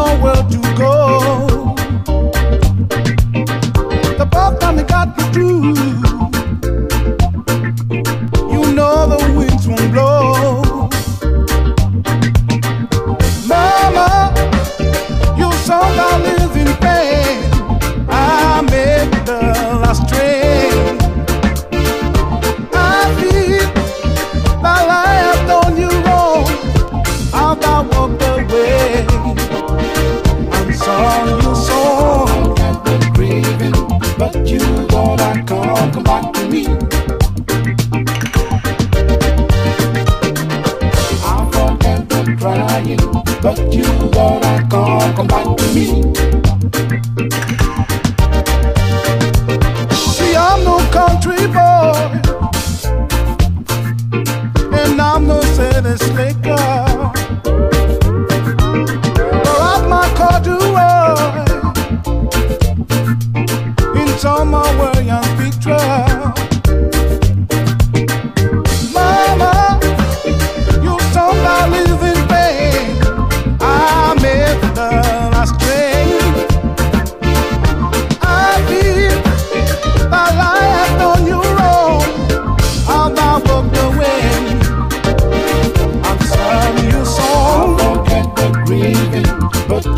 nowhere to go. The problem that got me through. Crying, but you gotta come, come back to me. See, I'm no country boy, and I'm no city slicker. But I'm my corduroy in summer where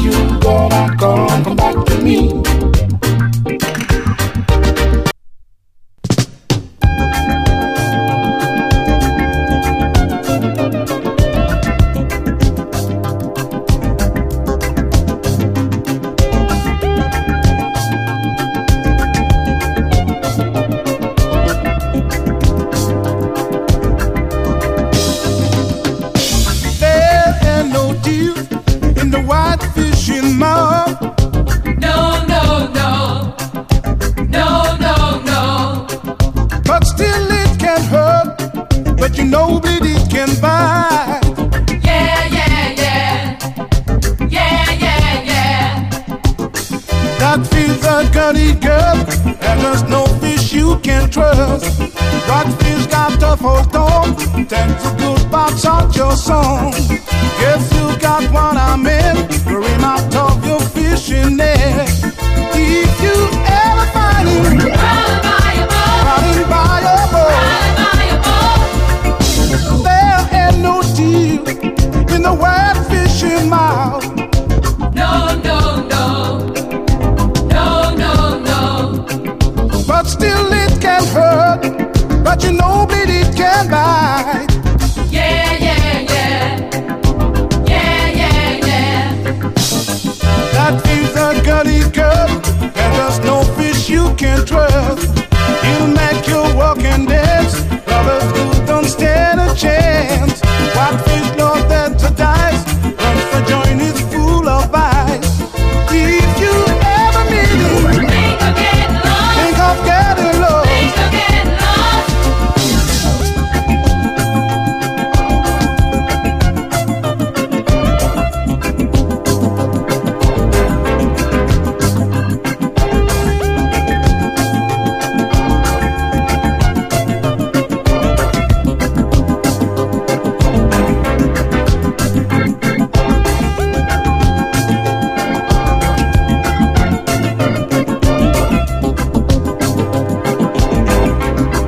you gotta come, come back to me. Hurt. But you know that it can bite. Yeah, yeah, yeah. Yeah, yeah, yeah. That feels a gutty girl. And there's no fish you can trust. Rockfish got tough hold on. Take the good parts out your song. Guess you got what I meant. Bring out of your fishing net.